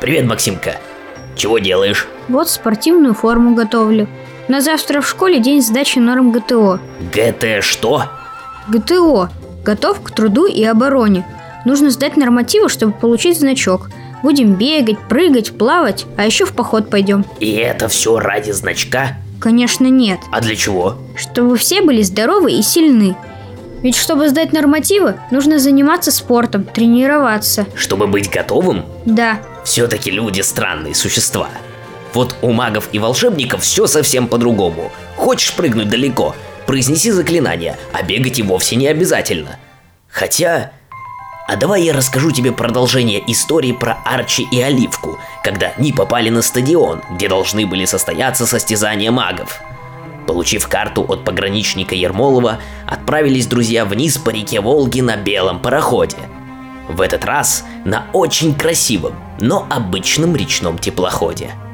Привет, Максимка. Чего делаешь? Вот спортивную форму готовлю. На завтра в школе день сдачи норм ГТО. ГТ что? ГТО. Готов к труду и обороне. Нужно сдать нормативы, чтобы получить значок. Будем бегать, прыгать, плавать, а еще в поход пойдем. И это все ради значка? Конечно, нет. А для чего? Чтобы все были здоровы и сильны. Ведь чтобы сдать нормативы, нужно заниматься спортом, тренироваться. Чтобы быть готовым? Да. Все-таки люди странные существа. Вот у магов и волшебников все совсем по-другому. Хочешь прыгнуть далеко, произнеси заклинание, а бегать и вовсе не обязательно. Хотя... А давай я расскажу тебе продолжение истории про Арчи и Оливку, когда они попали на стадион, где должны были состояться состязания магов. Получив карту от пограничника Ермолова, отправились друзья вниз по реке Волги на белом пароходе. В этот раз на очень красивом, но обычном речном теплоходе –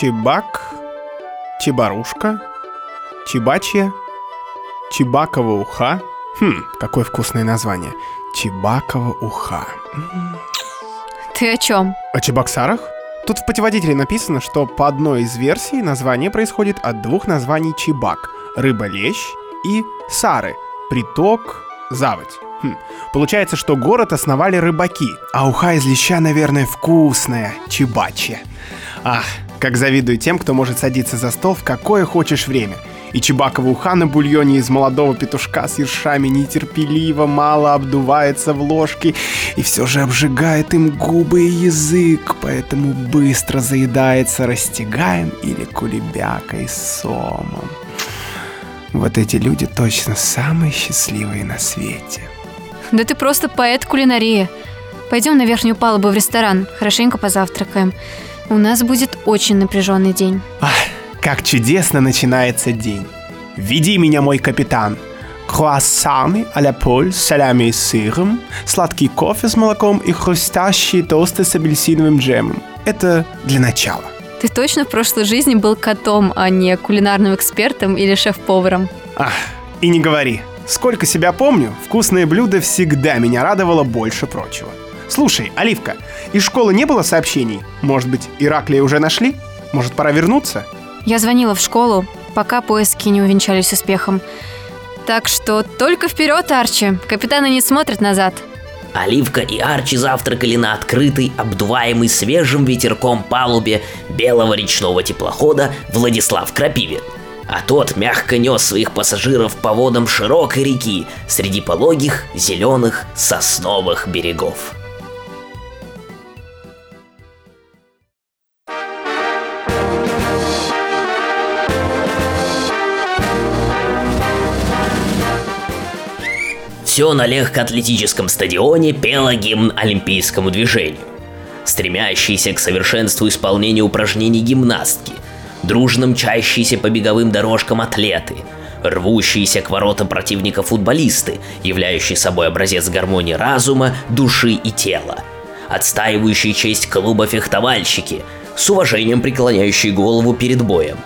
Чебак, Чебарушка, Чебачья, Чебакова уха. Хм, какое вкусное название. Чебакова уха. Ты о чем? О Чебоксарах? Тут в путеводителе написано, что по одной из версий название происходит от двух названий Чебак – рыба-лещ и Сары – приток, заводь. Хм. Получается, что город основали рыбаки, а уха из леща, наверное, вкусная, чебачья. Ах, как завидую тем, кто может садиться за стол в какое хочешь время. И Чебакова уха на бульоне из молодого петушка с ершами нетерпеливо мало обдувается в ложке и все же обжигает им губы и язык, поэтому быстро заедается растягаем или кулебякой сомом. Вот эти люди точно самые счастливые на свете. Да ты просто поэт кулинарии. Пойдем на верхнюю палубу в ресторан, хорошенько позавтракаем. У нас будет очень напряженный день. Ах, как чудесно начинается день. Веди меня, мой капитан. Круассаны а-ля поль с солями и сыром, сладкий кофе с молоком и хрустящие тосты с апельсиновым джемом. Это для начала. Ты точно в прошлой жизни был котом, а не кулинарным экспертом или шеф-поваром? Ах, и не говори. Сколько себя помню, вкусное блюдо всегда меня радовало больше прочего. Слушай, Оливка, из школы не было сообщений? Может быть, Ираклия уже нашли? Может, пора вернуться? Я звонила в школу, пока поиски не увенчались успехом. Так что только вперед, Арчи. Капитаны не смотрят назад. Оливка и Арчи завтракали на открытой, обдуваемой свежим ветерком палубе белого речного теплохода Владислав Крапивин. А тот мягко нес своих пассажиров по водам широкой реки среди пологих, зеленых, сосновых берегов. Все на легкоатлетическом стадионе пело гимн олимпийскому движению. Стремящиеся к совершенству исполнения упражнений гимнастки, дружно мчащиеся по беговым дорожкам атлеты, рвущиеся к воротам противника футболисты, являющие собой образец гармонии разума, души и тела, отстаивающие честь клуба фехтовальщики, с уважением преклоняющие голову перед боем,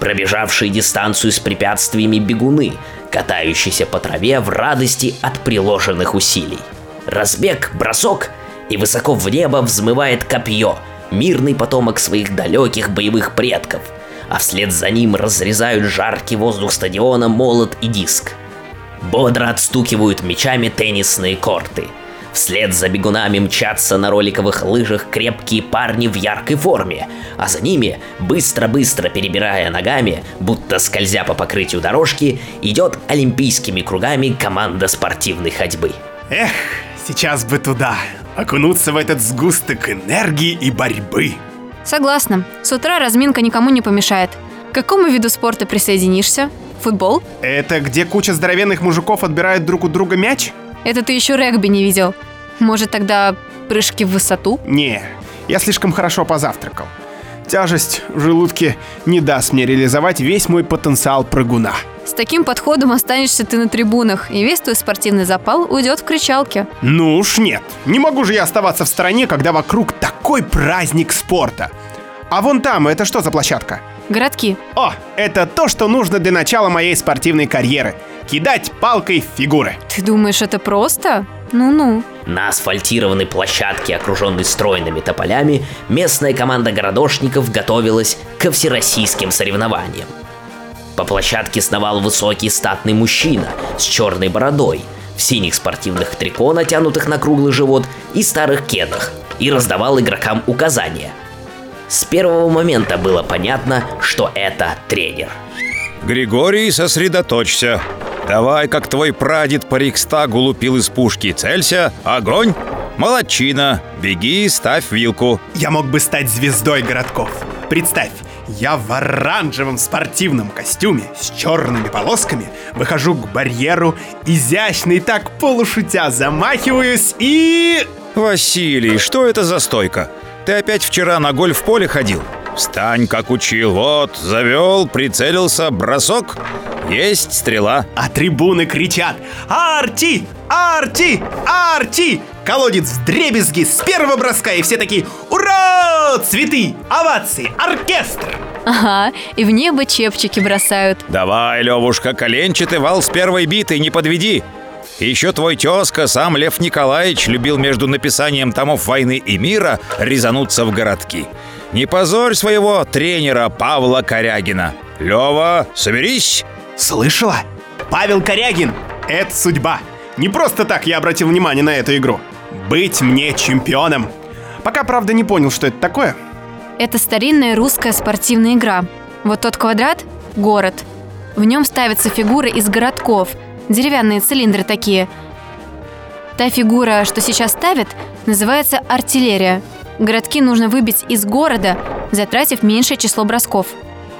пробежавшие дистанцию с препятствиями бегуны, катающийся по траве в радости от приложенных усилий. Разбег, бросок, и высоко в небо взмывает копье, мирный потомок своих далеких боевых предков, а вслед за ним разрезают жаркий воздух стадиона молот и диск. Бодро отстукивают мечами теннисные корты – Вслед за бегунами мчатся на роликовых лыжах крепкие парни в яркой форме, а за ними, быстро-быстро перебирая ногами, будто скользя по покрытию дорожки, идет олимпийскими кругами команда спортивной ходьбы. Эх, сейчас бы туда, окунуться в этот сгусток энергии и борьбы. Согласна. С утра разминка никому не помешает. К какому виду спорта присоединишься? Футбол? Это где куча здоровенных мужиков отбирают друг у друга мяч? Это ты еще регби не видел. Может, тогда прыжки в высоту? Не, я слишком хорошо позавтракал. Тяжесть в желудке не даст мне реализовать весь мой потенциал прыгуна. С таким подходом останешься ты на трибунах, и весь твой спортивный запал уйдет в кричалке. Ну уж нет. Не могу же я оставаться в стороне, когда вокруг такой праздник спорта. А вон там, это что за площадка? Городки. О, это то, что нужно для начала моей спортивной карьеры. Кидать палкой в фигуры. Ты думаешь, это просто? Ну-ну. На асфальтированной площадке, окруженной стройными тополями, местная команда городошников готовилась ко всероссийским соревнованиям. По площадке сновал высокий статный мужчина с черной бородой, в синих спортивных трико, натянутых на круглый живот, и старых кедах, и раздавал игрокам указания. С первого момента было понятно, что это тренер. Григорий, сосредоточься. Давай, как твой прадед по Рикстагу лупил из пушки. Целься, огонь. Молодчина. Беги, ставь вилку. Я мог бы стать звездой городков. Представь, я в оранжевом спортивном костюме с черными полосками выхожу к барьеру, изящный так полушутя замахиваюсь и... Василий, что это за стойка? Ты опять вчера на гольф-поле ходил? Встань, как учил. Вот, завел, прицелился, бросок. Есть стрела. А трибуны кричат «Арти! Арти! Арти!» Колодец в дребезги с первого броска, и все такие «Ура! Цветы! Овации! Оркестр!» Ага, и в небо чепчики бросают. Давай, Левушка, коленчатый вал с первой битой, не подведи. Еще твой тезка, сам Лев Николаевич, любил между написанием томов «Войны и мира» резануться в городки. Не позорь своего тренера Павла Корягина. Лева, соберись! Слышала? Павел Корягин — это судьба. Не просто так я обратил внимание на эту игру. Быть мне чемпионом. Пока, правда, не понял, что это такое. Это старинная русская спортивная игра. Вот тот квадрат – город. В нем ставятся фигуры из городков. Деревянные цилиндры такие. Та фигура, что сейчас ставят, называется артиллерия. Городки нужно выбить из города, затратив меньшее число бросков.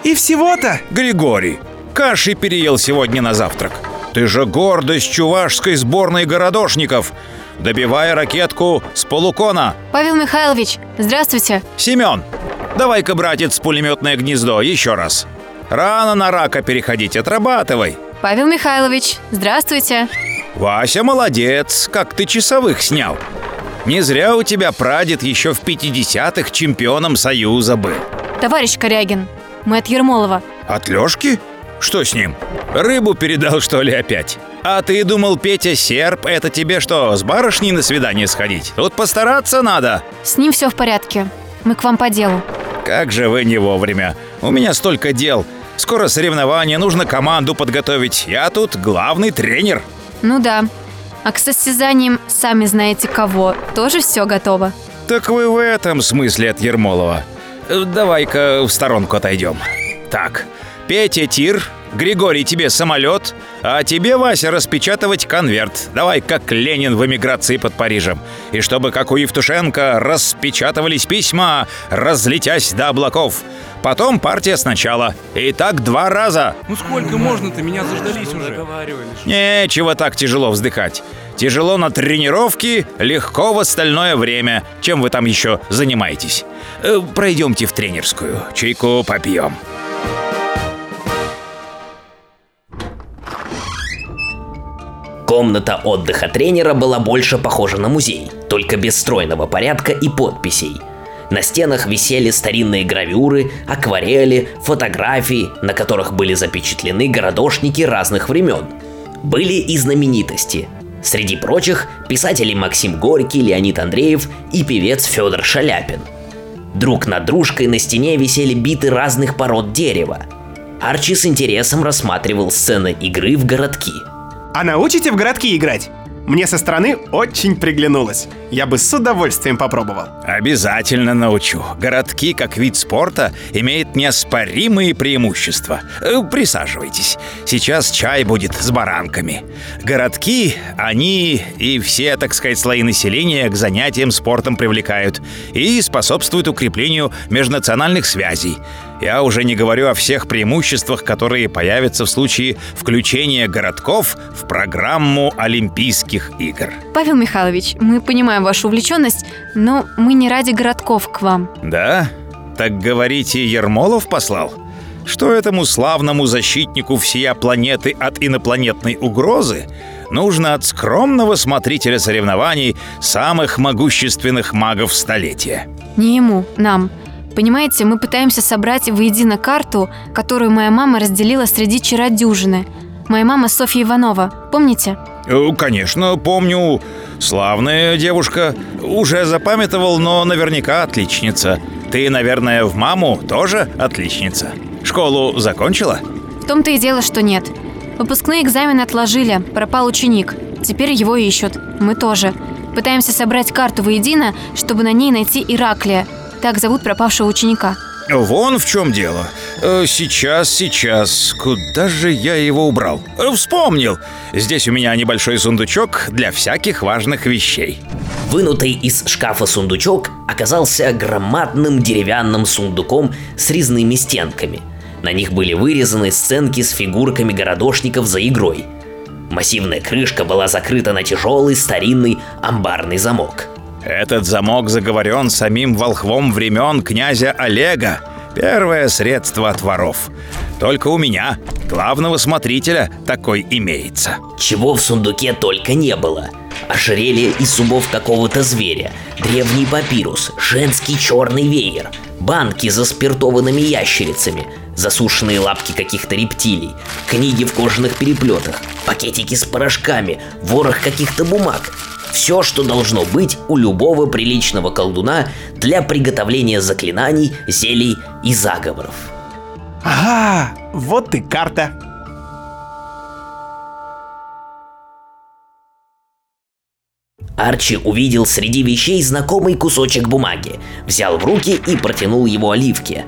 И всего-то? Григорий, каши переел сегодня на завтрак. Ты же гордость чувашской сборной городошников. Добивай ракетку с полукона. Павел Михайлович, здравствуйте. Семен, давай-ка, братец, пулеметное гнездо еще раз. Рано на рака переходить, отрабатывай. Павел Михайлович, здравствуйте. Вася молодец, как ты часовых снял. Не зря у тебя прадед еще в 50-х чемпионом Союза был. Товарищ Корягин, мы от Ермолова. От Лешки? Что с ним? Рыбу передал, что ли, опять? А ты думал, Петя Серп, это тебе что, с барышней на свидание сходить? Тут постараться надо. С ним все в порядке. Мы к вам по делу. Как же вы не вовремя. У меня столько дел. Скоро соревнования, нужно команду подготовить. Я тут главный тренер. Ну да. А к состязаниям, сами знаете кого, тоже все готово. Так вы в этом смысле от Ермолова. Э, Давай-ка в сторонку отойдем. Так, Петя тир, Григорий тебе самолет, а тебе, Вася, распечатывать конверт. Давай, как Ленин в эмиграции под Парижем. И чтобы, как у Евтушенко, распечатывались письма, разлетясь до облаков. Потом партия сначала. И так два раза. Ну сколько можно-то? Меня заждались уже. Нечего так тяжело вздыхать. Тяжело на тренировке, легко в остальное время. Чем вы там еще занимаетесь? Э, Пройдемте в тренерскую, чайку попьем. Комната отдыха тренера была больше похожа на музей, только без стройного порядка и подписей. На стенах висели старинные гравюры, акварели, фотографии, на которых были запечатлены городошники разных времен. Были и знаменитости. Среди прочих писатели Максим Горький, Леонид Андреев и певец Федор Шаляпин. Друг над дружкой на стене висели биты разных пород дерева. Арчи с интересом рассматривал сцены игры в городки – А научите в городки играть? Мне со стороны очень приглянулось. Я бы с удовольствием попробовал. Обязательно научу. Городки, как вид спорта, имеют неоспоримые преимущества. Э, Присаживайтесь. Сейчас чай будет с баранками. Городки, они и все, так сказать, слои населения к занятиям спортом привлекают и способствуют укреплению межнациональных связей. Я уже не говорю о всех преимуществах, которые появятся в случае включения городков в программу Олимпийских игр. Павел Михайлович, мы понимаем вашу увлеченность, но мы не ради городков к вам. Да? Так говорите, Ермолов послал? что этому славному защитнику всея планеты от инопланетной угрозы нужно от скромного смотрителя соревнований самых могущественных магов столетия. Не ему, нам. Понимаете, мы пытаемся собрать воедино карту, которую моя мама разделила среди чародюжины. Моя мама Софья Иванова, помните? Э, Конечно, помню. Славная девушка. Уже запамятовал, но наверняка отличница. Ты, наверное, в маму тоже отличница. Школу закончила? В том-то и дело, что нет. Выпускные экзамены отложили, пропал ученик. Теперь его ищут. Мы тоже. Пытаемся собрать карту воедино, чтобы на ней найти Ираклия. Так зовут пропавшего ученика. Вон в чем дело. Э, Сейчас, сейчас. Куда же я его убрал? Э, Вспомнил. Здесь у меня небольшой сундучок для всяких важных вещей. Вынутый из шкафа сундучок оказался громадным деревянным сундуком с резными стенками. На них были вырезаны сценки с фигурками городошников за игрой. Массивная крышка была закрыта на тяжелый старинный амбарный замок. Этот замок заговорен самим волхвом времен князя Олега. Первое средство от воров. Только у меня, главного смотрителя, такой имеется. Чего в сундуке только не было. Ожерелье из зубов какого-то зверя, древний папирус, женский черный веер, банки за спиртованными ящерицами, засушенные лапки каких-то рептилий, книги в кожаных переплетах, пакетики с порошками, ворох каких-то бумаг. Все, что должно быть у любого приличного колдуна для приготовления заклинаний, зелий и заговоров. Ага, вот и карта. Арчи увидел среди вещей знакомый кусочек бумаги, взял в руки и протянул его Оливке.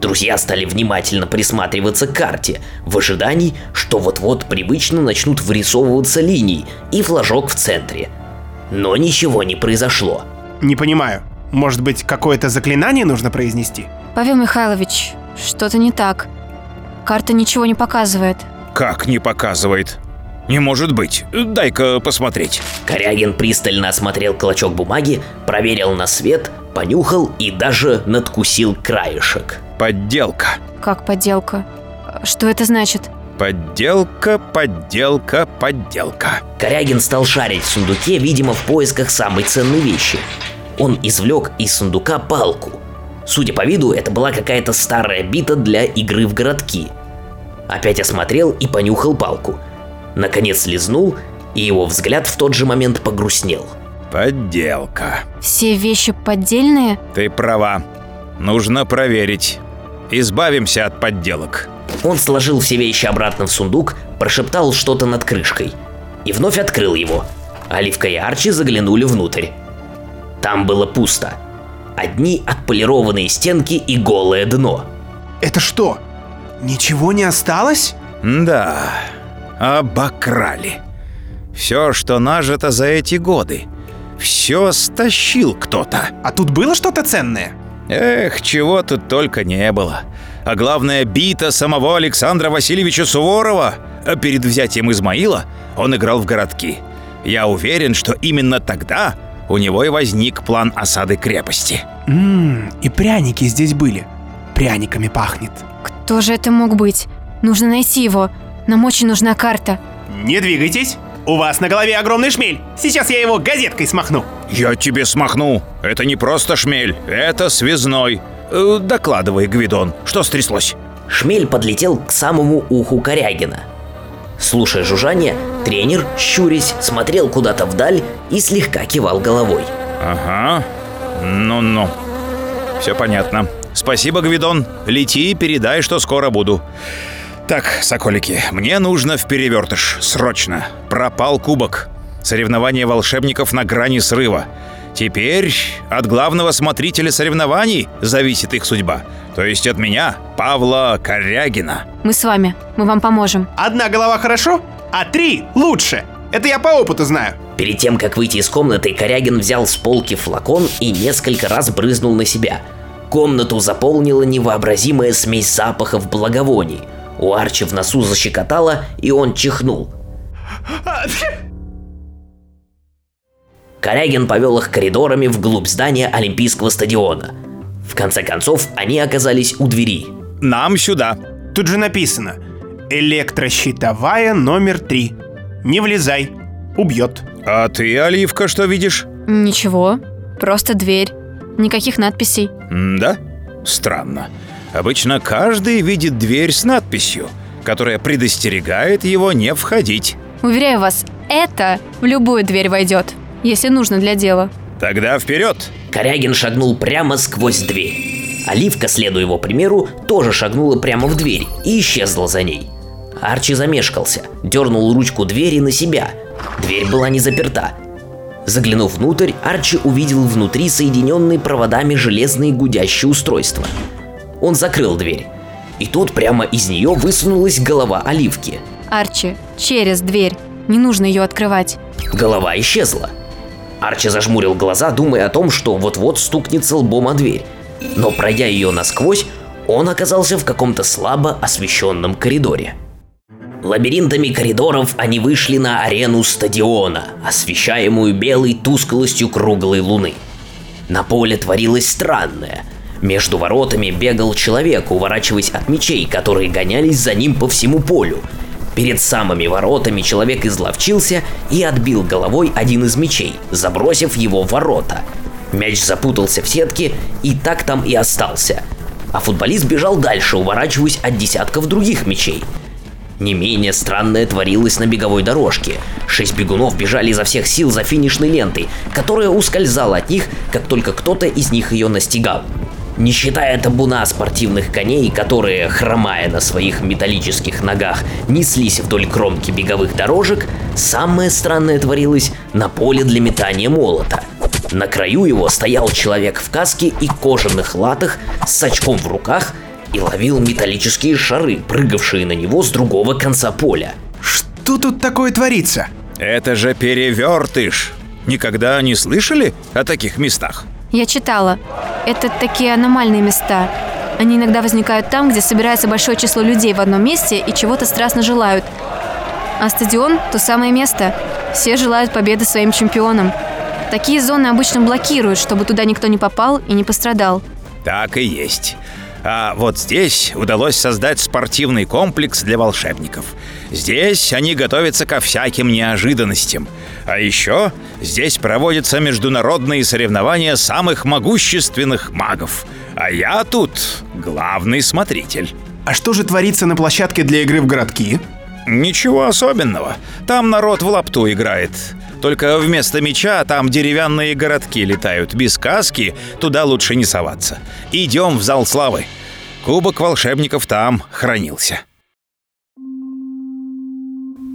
Друзья стали внимательно присматриваться к карте, в ожидании, что вот-вот привычно начнут вырисовываться линии и флажок в центре. Но ничего не произошло. Не понимаю. Может быть, какое-то заклинание нужно произнести? Павел Михайлович, что-то не так. Карта ничего не показывает. Как не показывает? Не может быть. Дай-ка посмотреть. Корягин пристально осмотрел клочок бумаги, проверил на свет, понюхал и даже надкусил краешек. Подделка. Как подделка. Что это значит? Подделка, подделка, подделка. Корягин стал шарить в сундуке, видимо, в поисках самой ценной вещи. Он извлек из сундука палку. Судя по виду, это была какая-то старая бита для игры в городки. Опять осмотрел и понюхал палку. Наконец лизнул, и его взгляд в тот же момент погрустнел. Подделка. Все вещи поддельные? Ты права. Нужно проверить. Избавимся от подделок. Он сложил все вещи обратно в сундук, прошептал что-то над крышкой. И вновь открыл его. Оливка и Арчи заглянули внутрь. Там было пусто. Одни отполированные стенки и голое дно. Это что? Ничего не осталось? Да, обокрали. Все, что нажито за эти годы. Все стащил кто-то. А тут было что-то ценное? Эх, чего тут только не было. А главное, бита самого Александра Васильевича Суворова. А Перед взятием Измаила он играл в городки. Я уверен, что именно тогда у него и возник план осады крепости. Ммм, и пряники здесь были. Пряниками пахнет. Кто же это мог быть? Нужно найти его. Нам очень нужна карта. Не двигайтесь. У вас на голове огромный шмель. Сейчас я его газеткой смахну. Я тебе смахну. Это не просто шмель, это связной. Э, докладывай, Гвидон, что стряслось? Шмель подлетел к самому уху Корягина. Слушая жужжание, тренер, щурясь, смотрел куда-то вдаль и слегка кивал головой. Ага. Ну-ну. Все понятно. Спасибо, Гвидон. Лети и передай, что скоро буду. Так, соколики, мне нужно в перевертыш. Срочно. Пропал кубок. Соревнования волшебников на грани срыва. Теперь от главного смотрителя соревнований зависит их судьба. То есть от меня, Павла Корягина. Мы с вами. Мы вам поможем. Одна голова хорошо, а три лучше. Это я по опыту знаю. Перед тем, как выйти из комнаты, Корягин взял с полки флакон и несколько раз брызнул на себя. Комнату заполнила невообразимая смесь запахов благовоний. У Арчи в носу защекотало, и он чихнул. Корягин повел их коридорами вглубь здания Олимпийского стадиона. В конце концов, они оказались у двери. Нам сюда. Тут же написано «Электрощитовая номер три. Не влезай, убьет». А ты, Оливка, что видишь? Ничего, просто дверь. Никаких надписей. Да? Странно. Обычно каждый видит дверь с надписью, которая предостерегает его не входить. Уверяю вас, это в любую дверь войдет, если нужно для дела. Тогда вперед! Корягин шагнул прямо сквозь дверь. Оливка, следуя его примеру, тоже шагнула прямо в дверь и исчезла за ней. Арчи замешкался, дернул ручку двери на себя. Дверь была не заперта. Заглянув внутрь, Арчи увидел внутри соединенные проводами железные гудящие устройства. Он закрыл дверь. И тут прямо из нее высунулась голова Оливки. Арчи, через дверь. Не нужно ее открывать. Голова исчезла. Арчи зажмурил глаза, думая о том, что вот-вот стукнется лбом о дверь. Но пройдя ее насквозь, он оказался в каком-то слабо освещенном коридоре. Лабиринтами коридоров они вышли на арену стадиона, освещаемую белой тусклостью круглой луны. На поле творилось странное. Между воротами бегал человек, уворачиваясь от мечей, которые гонялись за ним по всему полю. Перед самыми воротами человек изловчился и отбил головой один из мечей, забросив его в ворота. Мяч запутался в сетке и так там и остался. А футболист бежал дальше, уворачиваясь от десятков других мечей. Не менее странное творилось на беговой дорожке. Шесть бегунов бежали изо всех сил за финишной лентой, которая ускользала от них, как только кто-то из них ее настигал. Не считая табуна спортивных коней, которые, хромая на своих металлических ногах, неслись вдоль кромки беговых дорожек, самое странное творилось на поле для метания молота. На краю его стоял человек в каске и кожаных латах с очком в руках и ловил металлические шары, прыгавшие на него с другого конца поля. Что тут такое творится? Это же перевертыш! Никогда не слышали о таких местах? Я читала. Это такие аномальные места. Они иногда возникают там, где собирается большое число людей в одном месте и чего-то страстно желают. А стадион – то самое место. Все желают победы своим чемпионам. Такие зоны обычно блокируют, чтобы туда никто не попал и не пострадал. Так и есть. А вот здесь удалось создать спортивный комплекс для волшебников. Здесь они готовятся ко всяким неожиданностям. А еще здесь проводятся международные соревнования самых могущественных магов. А я тут главный смотритель. А что же творится на площадке для игры в городки? Ничего особенного. Там народ в лапту играет. Только вместо меча там деревянные городки летают. Без каски туда лучше не соваться. Идем в зал славы. Кубок волшебников там хранился.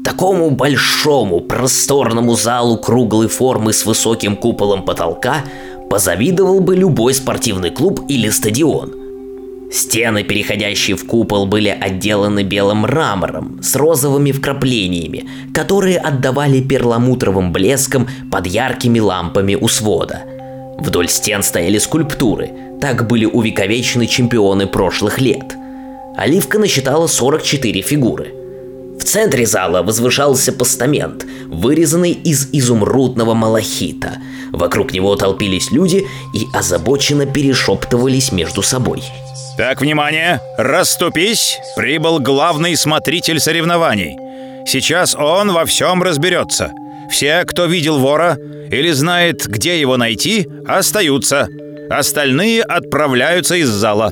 Такому большому, просторному залу круглой формы с высоким куполом потолка позавидовал бы любой спортивный клуб или стадион. Стены, переходящие в купол, были отделаны белым мрамором с розовыми вкраплениями, которые отдавали перламутровым блеском под яркими лампами у свода. Вдоль стен стояли скульптуры, так были увековечены чемпионы прошлых лет. Оливка насчитала 44 фигуры – в центре зала возвышался постамент, вырезанный из изумрудного малахита. Вокруг него толпились люди и озабоченно перешептывались между собой. Так, внимание! Расступись! Прибыл главный смотритель соревнований. Сейчас он во всем разберется. Все, кто видел вора или знает, где его найти, остаются. Остальные отправляются из зала.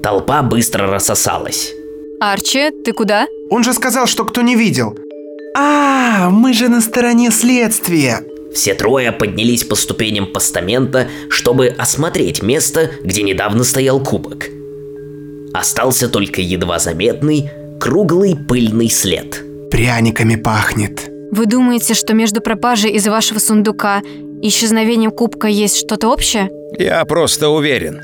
Толпа быстро рассосалась. Арчи, ты куда? Он же сказал, что кто не видел. А, мы же на стороне следствия. Все трое поднялись по ступеням постамента, чтобы осмотреть место, где недавно стоял кубок. Остался только едва заметный, круглый пыльный след. Пряниками пахнет. Вы думаете, что между пропажей из вашего сундука и исчезновением кубка есть что-то общее? Я просто уверен.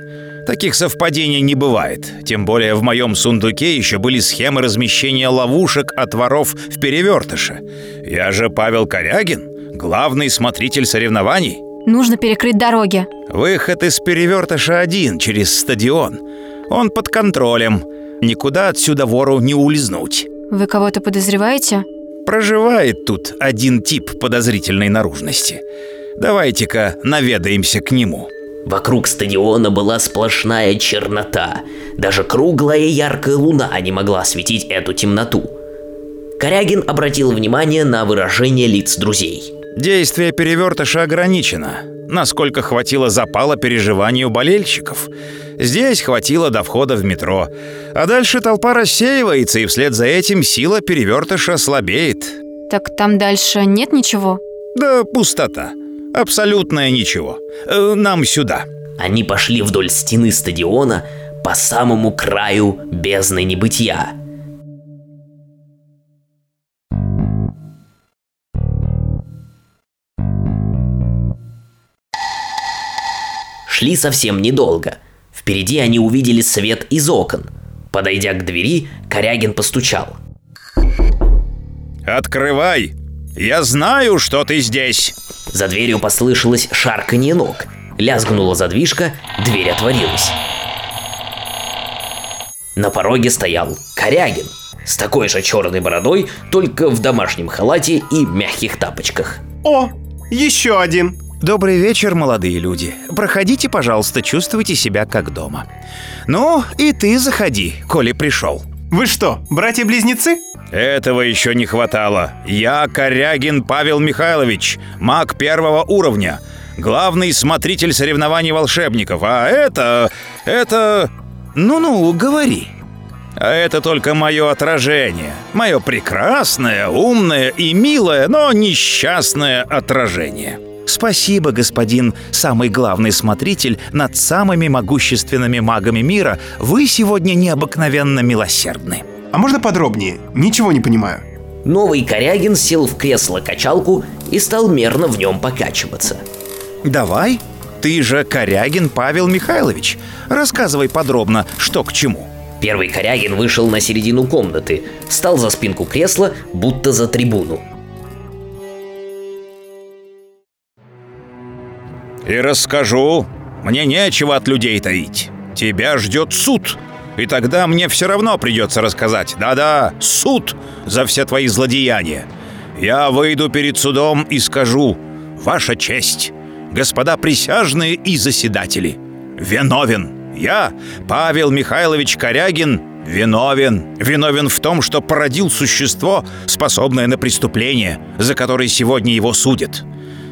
Таких совпадений не бывает. Тем более в моем сундуке еще были схемы размещения ловушек от воров в перевертыше. Я же Павел Корягин, главный смотритель соревнований. Нужно перекрыть дороги. Выход из перевертыша один через стадион. Он под контролем. Никуда отсюда вору не улизнуть. Вы кого-то подозреваете? Проживает тут один тип подозрительной наружности. Давайте-ка наведаемся к нему. Вокруг стадиона была сплошная чернота. Даже круглая яркая луна не могла осветить эту темноту. Корягин обратил внимание на выражение лиц друзей. Действие перевертыша ограничено, насколько хватило запала переживанию болельщиков. Здесь хватило до входа в метро. А дальше толпа рассеивается, и вслед за этим сила перевертыша слабеет. Так там дальше нет ничего? Да пустота. Абсолютное ничего. Э, Нам сюда. Они пошли вдоль стены стадиона по самому краю бездны небытия. Шли совсем недолго. Впереди они увидели свет из окон. Подойдя к двери, Корягин постучал. Открывай! Я знаю, что ты здесь. За дверью послышалось шарканье ног. Лязгнула задвижка, дверь отворилась. На пороге стоял Корягин с такой же черной бородой, только в домашнем халате и мягких тапочках. О, еще один. Добрый вечер, молодые люди. Проходите, пожалуйста, чувствуйте себя как дома. Ну, и ты заходи, коли пришел. Вы что, братья-близнецы? Этого еще не хватало. Я Корягин Павел Михайлович, маг первого уровня, главный смотритель соревнований волшебников. А это... это... Ну-ну, говори. А это только мое отражение. Мое прекрасное, умное и милое, но несчастное отражение. Спасибо, господин самый главный смотритель над самыми могущественными магами мира. Вы сегодня необыкновенно милосердны. А можно подробнее? Ничего не понимаю. Новый Корягин сел в кресло-качалку и стал мерно в нем покачиваться. Давай. Ты же Корягин Павел Михайлович. Рассказывай подробно, что к чему. Первый Корягин вышел на середину комнаты, встал за спинку кресла, будто за трибуну. И расскажу. Мне нечего от людей таить. Тебя ждет суд. И тогда мне все равно придется рассказать. Да-да, суд за все твои злодеяния. Я выйду перед судом и скажу, Ваша честь, господа присяжные и заседатели, виновен. Я, Павел Михайлович Корягин, виновен. Виновен в том, что породил существо, способное на преступление, за которое сегодня его судят.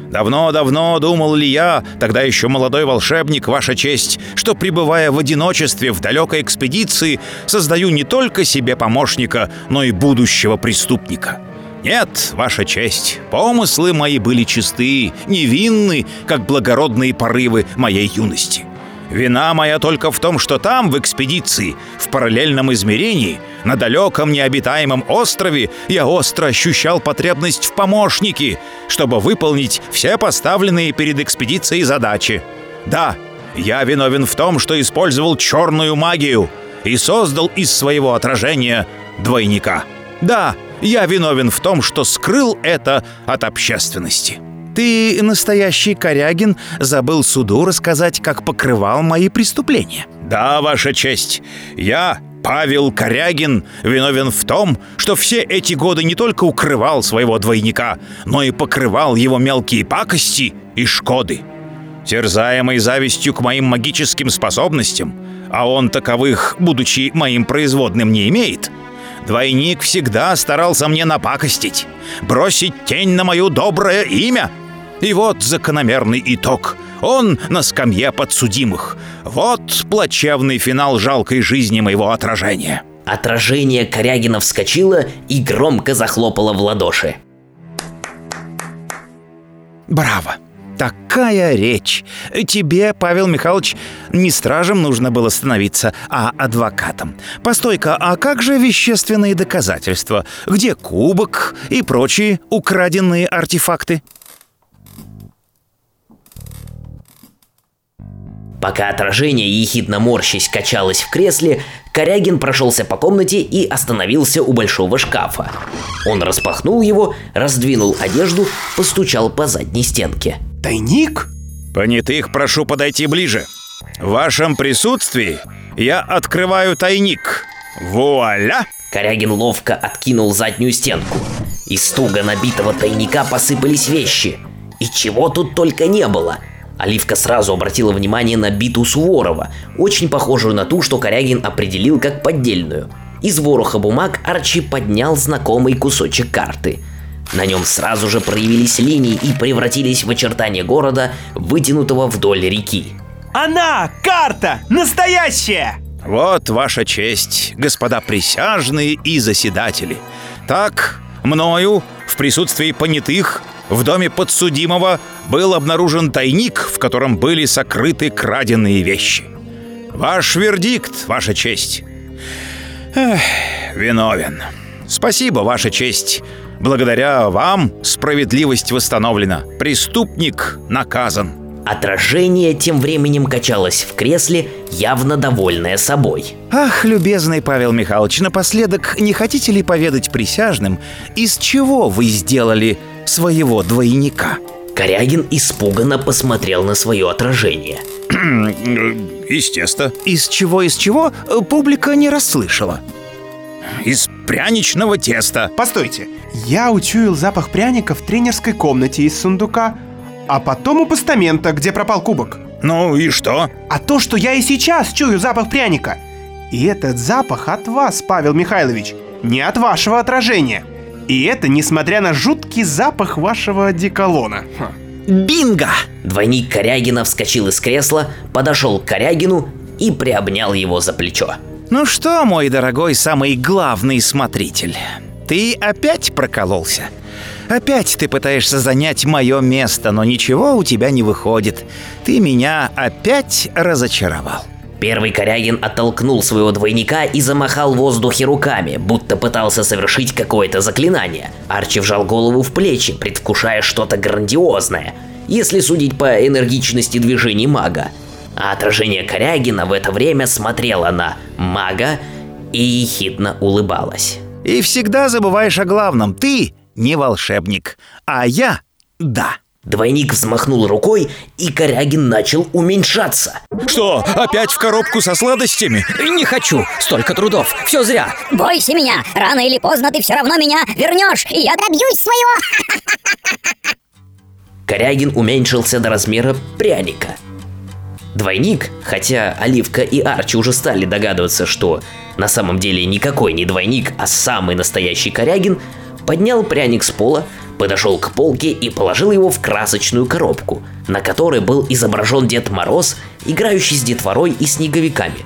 Давно-давно думал ли я, тогда еще молодой волшебник, ваша честь, что, пребывая в одиночестве в далекой экспедиции, создаю не только себе помощника, но и будущего преступника. Нет, ваша честь, помыслы мои были чисты, невинны, как благородные порывы моей юности. Вина моя только в том, что там, в экспедиции, в параллельном измерении, на далеком необитаемом острове, я остро ощущал потребность в помощнике, чтобы выполнить все поставленные перед экспедицией задачи. Да, я виновен в том, что использовал черную магию и создал из своего отражения двойника. Да, я виновен в том, что скрыл это от общественности. Ты, настоящий Корягин, забыл суду рассказать, как покрывал мои преступления. Да, ваша честь, я, Павел Корягин, виновен в том, что все эти годы не только укрывал своего двойника, но и покрывал его мелкие пакости и шкоды. Терзаемый завистью к моим магическим способностям, а он таковых, будучи моим производным, не имеет, двойник всегда старался мне напакостить, бросить тень на мое доброе имя. И вот закономерный итог. Он на скамье подсудимых. Вот плачевный финал жалкой жизни моего отражения. Отражение Корягина вскочило и громко захлопало в ладоши. Браво! Такая речь! Тебе, Павел Михайлович, не стражем нужно было становиться, а адвокатом. Постой-ка, а как же вещественные доказательства? Где кубок и прочие украденные артефакты? Пока отражение, ехидно морщись, качалось в кресле, Корягин прошелся по комнате и остановился у большого шкафа. Он распахнул его, раздвинул одежду, постучал по задней стенке. Тайник? Понятых прошу подойти ближе. В вашем присутствии я открываю тайник. Вуаля! Корягин ловко откинул заднюю стенку. Из туго набитого тайника посыпались вещи. И чего тут только не было. Оливка сразу обратила внимание на биту Суворова, очень похожую на ту, что Корягин определил как поддельную. Из вороха бумаг Арчи поднял знакомый кусочек карты. На нем сразу же проявились линии и превратились в очертания города, вытянутого вдоль реки. Она! Карта! Настоящая! Вот ваша честь, господа присяжные и заседатели. Так, мною, в присутствии понятых, в доме подсудимого был обнаружен тайник, в котором были сокрыты краденные вещи. Ваш вердикт, ваша честь. Эх, виновен. Спасибо, ваша честь. Благодаря вам справедливость восстановлена. Преступник наказан. Отражение тем временем качалось в кресле, явно довольное собой. Ах, любезный Павел Михайлович, напоследок не хотите ли поведать присяжным, из чего вы сделали своего двойника? Корягин испуганно посмотрел на свое отражение. Из теста. Из чего, из чего? Э, Публика не расслышала. Из пряничного теста. Постойте, я учуял запах пряника в тренерской комнате из сундука, а потом у постамента, где пропал кубок. Ну и что? А то, что я и сейчас чую запах пряника. И этот запах от вас, Павел Михайлович, не от вашего отражения. И это несмотря на жуткий запах вашего одеколона. Бинго! Двойник Корягина вскочил из кресла, подошел к Корягину и приобнял его за плечо. Ну что, мой дорогой самый главный смотритель, ты опять прокололся? Опять ты пытаешься занять мое место, но ничего у тебя не выходит. Ты меня опять разочаровал. Первый Корягин оттолкнул своего двойника и замахал в воздухе руками, будто пытался совершить какое-то заклинание. Арчи вжал голову в плечи, предвкушая что-то грандиозное, если судить по энергичности движений мага. А отражение Корягина в это время смотрело на мага и ехидно улыбалось. И всегда забываешь о главном. Ты не волшебник, а я — да. Двойник взмахнул рукой, и Корягин начал уменьшаться. Что, опять в коробку со сладостями? Не хочу, столько трудов, все зря. Бойся меня, рано или поздно ты все равно меня вернешь, и я добьюсь своего. Корягин уменьшился до размера пряника. Двойник, хотя Оливка и Арчи уже стали догадываться, что на самом деле никакой не двойник, а самый настоящий Корягин, поднял пряник с пола, подошел к полке и положил его в красочную коробку, на которой был изображен Дед Мороз, играющий с детворой и снеговиками.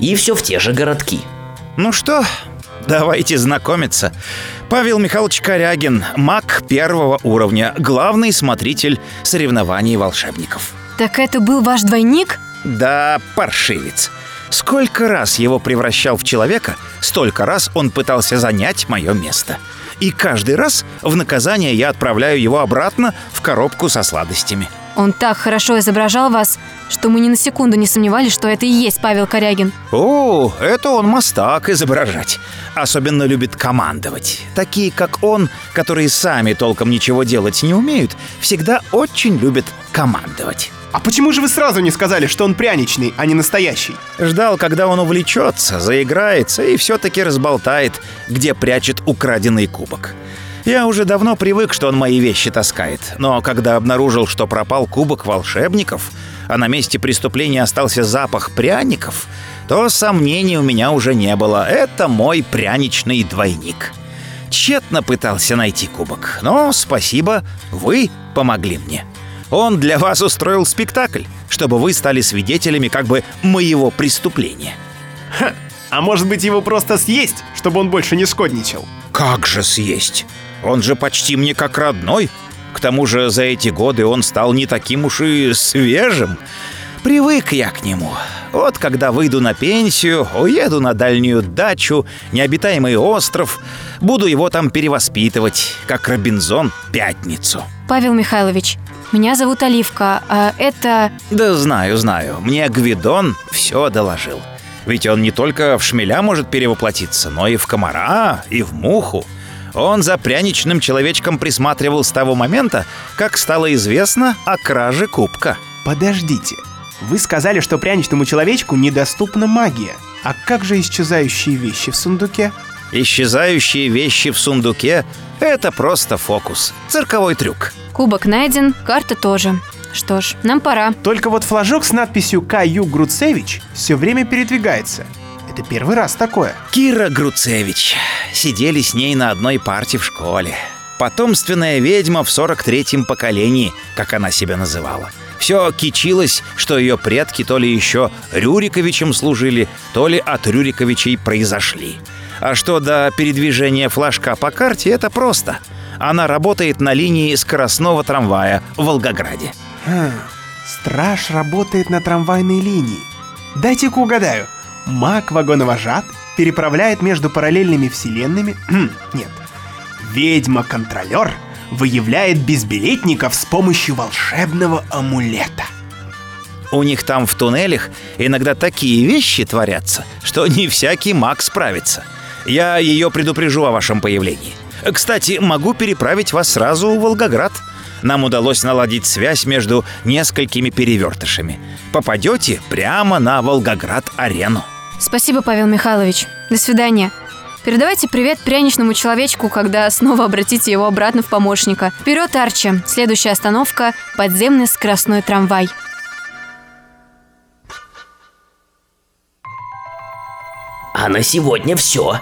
И все в те же городки. Ну что, давайте знакомиться. Павел Михайлович Корягин, маг первого уровня, главный смотритель соревнований волшебников. Так это был ваш двойник? Да, паршивец. Сколько раз его превращал в человека, столько раз он пытался занять мое место. И каждый раз в наказание я отправляю его обратно в коробку со сладостями. Он так хорошо изображал вас, что мы ни на секунду не сомневались, что это и есть Павел Корягин. О, это он мастак изображать. Особенно любит командовать. Такие, как он, которые сами толком ничего делать не умеют, всегда очень любят командовать. А почему же вы сразу не сказали, что он пряничный, а не настоящий? Ждал, когда он увлечется, заиграется и все-таки разболтает, где прячет украденный кубок. Я уже давно привык, что он мои вещи таскает, но когда обнаружил, что пропал кубок волшебников, а на месте преступления остался запах пряников, то сомнений у меня уже не было. Это мой пряничный двойник. Тщетно пытался найти кубок, но спасибо, вы помогли мне. Он для вас устроил спектакль, чтобы вы стали свидетелями как бы моего преступления. А может быть его просто съесть, чтобы он больше не скотничал? Как же съесть? Он же почти мне как родной. К тому же за эти годы он стал не таким уж и свежим. Привык я к нему. Вот когда выйду на пенсию, уеду на дальнюю дачу, необитаемый остров, буду его там перевоспитывать, как Робинзон пятницу. Павел Михайлович, меня зовут Оливка, а это... Да знаю, знаю. Мне Гвидон все доложил. Ведь он не только в шмеля может перевоплотиться, но и в комара, и в муху. Он за пряничным человечком присматривал с того момента, как стало известно о краже кубка. Подождите. Вы сказали, что пряничному человечку недоступна магия. А как же исчезающие вещи в сундуке? Исчезающие вещи в сундуке — это просто фокус, цирковой трюк. Кубок найден, карта тоже. Что ж, нам пора. Только вот флажок с надписью «Каю Груцевич» все время передвигается. Это первый раз такое. Кира Груцевич. Сидели с ней на одной парте в школе. Потомственная ведьма в 43-м поколении, как она себя называла. Все кичилось, что ее предки то ли еще Рюриковичем служили, то ли от Рюриковичей произошли. А что до передвижения флажка по карте, это просто. Она работает на линии скоростного трамвая в Волгограде. А, страж работает на трамвайной линии. Дайте-ка угадаю. Маг-вагоновожат переправляет между параллельными вселенными... Хм, нет. Ведьма-контролер выявляет безбилетников с помощью волшебного амулета. У них там в туннелях иногда такие вещи творятся, что не всякий маг справится. Я ее предупрежу о вашем появлении. Кстати, могу переправить вас сразу в Волгоград. Нам удалось наладить связь между несколькими перевертышами. Попадете прямо на Волгоград-арену. Спасибо, Павел Михайлович. До свидания. Передавайте привет пряничному человечку, когда снова обратите его обратно в помощника. Вперед, Арчи. Следующая остановка – подземный скоростной трамвай. А на сегодня все.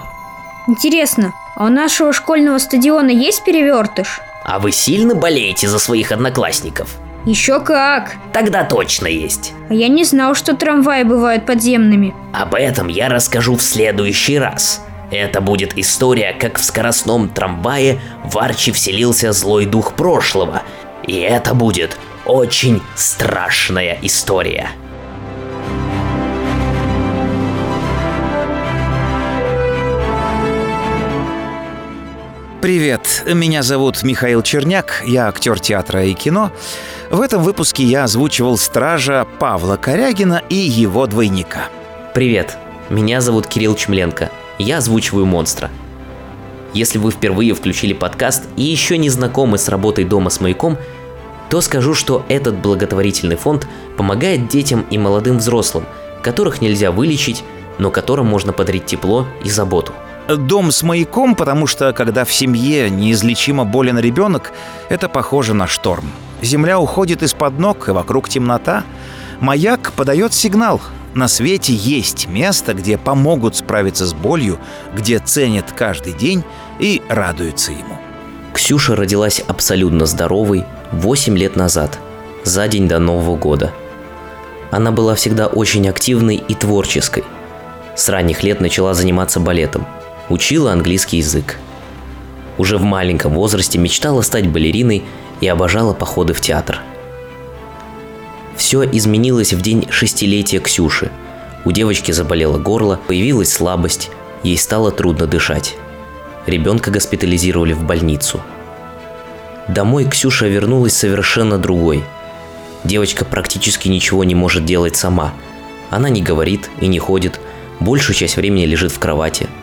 Интересно, а у нашего школьного стадиона есть перевертыш? А вы сильно болеете за своих одноклассников? Еще как! Тогда точно есть. А я не знал, что трамваи бывают подземными. Об этом я расскажу в следующий раз. Это будет история, как в скоростном трамвае в Арчи вселился злой дух прошлого. И это будет очень страшная история. Привет, меня зовут Михаил Черняк, я актер театра и кино. В этом выпуске я озвучивал стража Павла Корягина и его двойника. Привет, меня зовут Кирилл Чмленко. Я озвучиваю монстра. Если вы впервые включили подкаст и еще не знакомы с работой дома с маяком, то скажу, что этот благотворительный фонд помогает детям и молодым взрослым, которых нельзя вылечить, но которым можно подарить тепло и заботу. Дом с маяком, потому что когда в семье неизлечимо болен ребенок, это похоже на шторм. Земля уходит из-под ног, и вокруг темнота. Маяк подает сигнал. На свете есть место, где помогут справиться с болью, где ценят каждый день и радуются ему. Ксюша родилась абсолютно здоровой 8 лет назад, за день до Нового года. Она была всегда очень активной и творческой. С ранних лет начала заниматься балетом – учила английский язык. Уже в маленьком возрасте мечтала стать балериной и обожала походы в театр. Все изменилось в день шестилетия Ксюши. У девочки заболело горло, появилась слабость, ей стало трудно дышать. Ребенка госпитализировали в больницу. Домой Ксюша вернулась совершенно другой. Девочка практически ничего не может делать сама. Она не говорит и не ходит, большую часть времени лежит в кровати –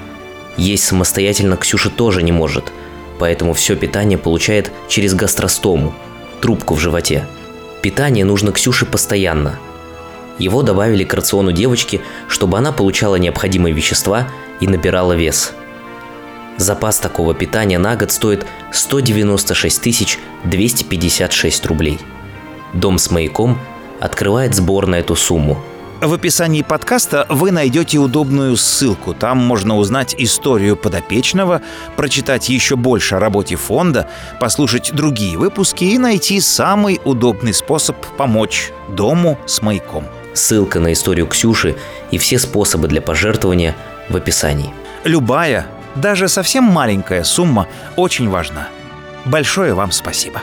есть самостоятельно Ксюша тоже не может, поэтому все питание получает через гастростому, трубку в животе. Питание нужно Ксюше постоянно. Его добавили к рациону девочки, чтобы она получала необходимые вещества и набирала вес. Запас такого питания на год стоит 196 256 рублей. Дом с маяком открывает сбор на эту сумму – в описании подкаста вы найдете удобную ссылку. Там можно узнать историю подопечного, прочитать еще больше о работе фонда, послушать другие выпуски и найти самый удобный способ помочь дому с маяком. Ссылка на историю Ксюши и все способы для пожертвования в описании. Любая, даже совсем маленькая сумма очень важна. Большое вам спасибо.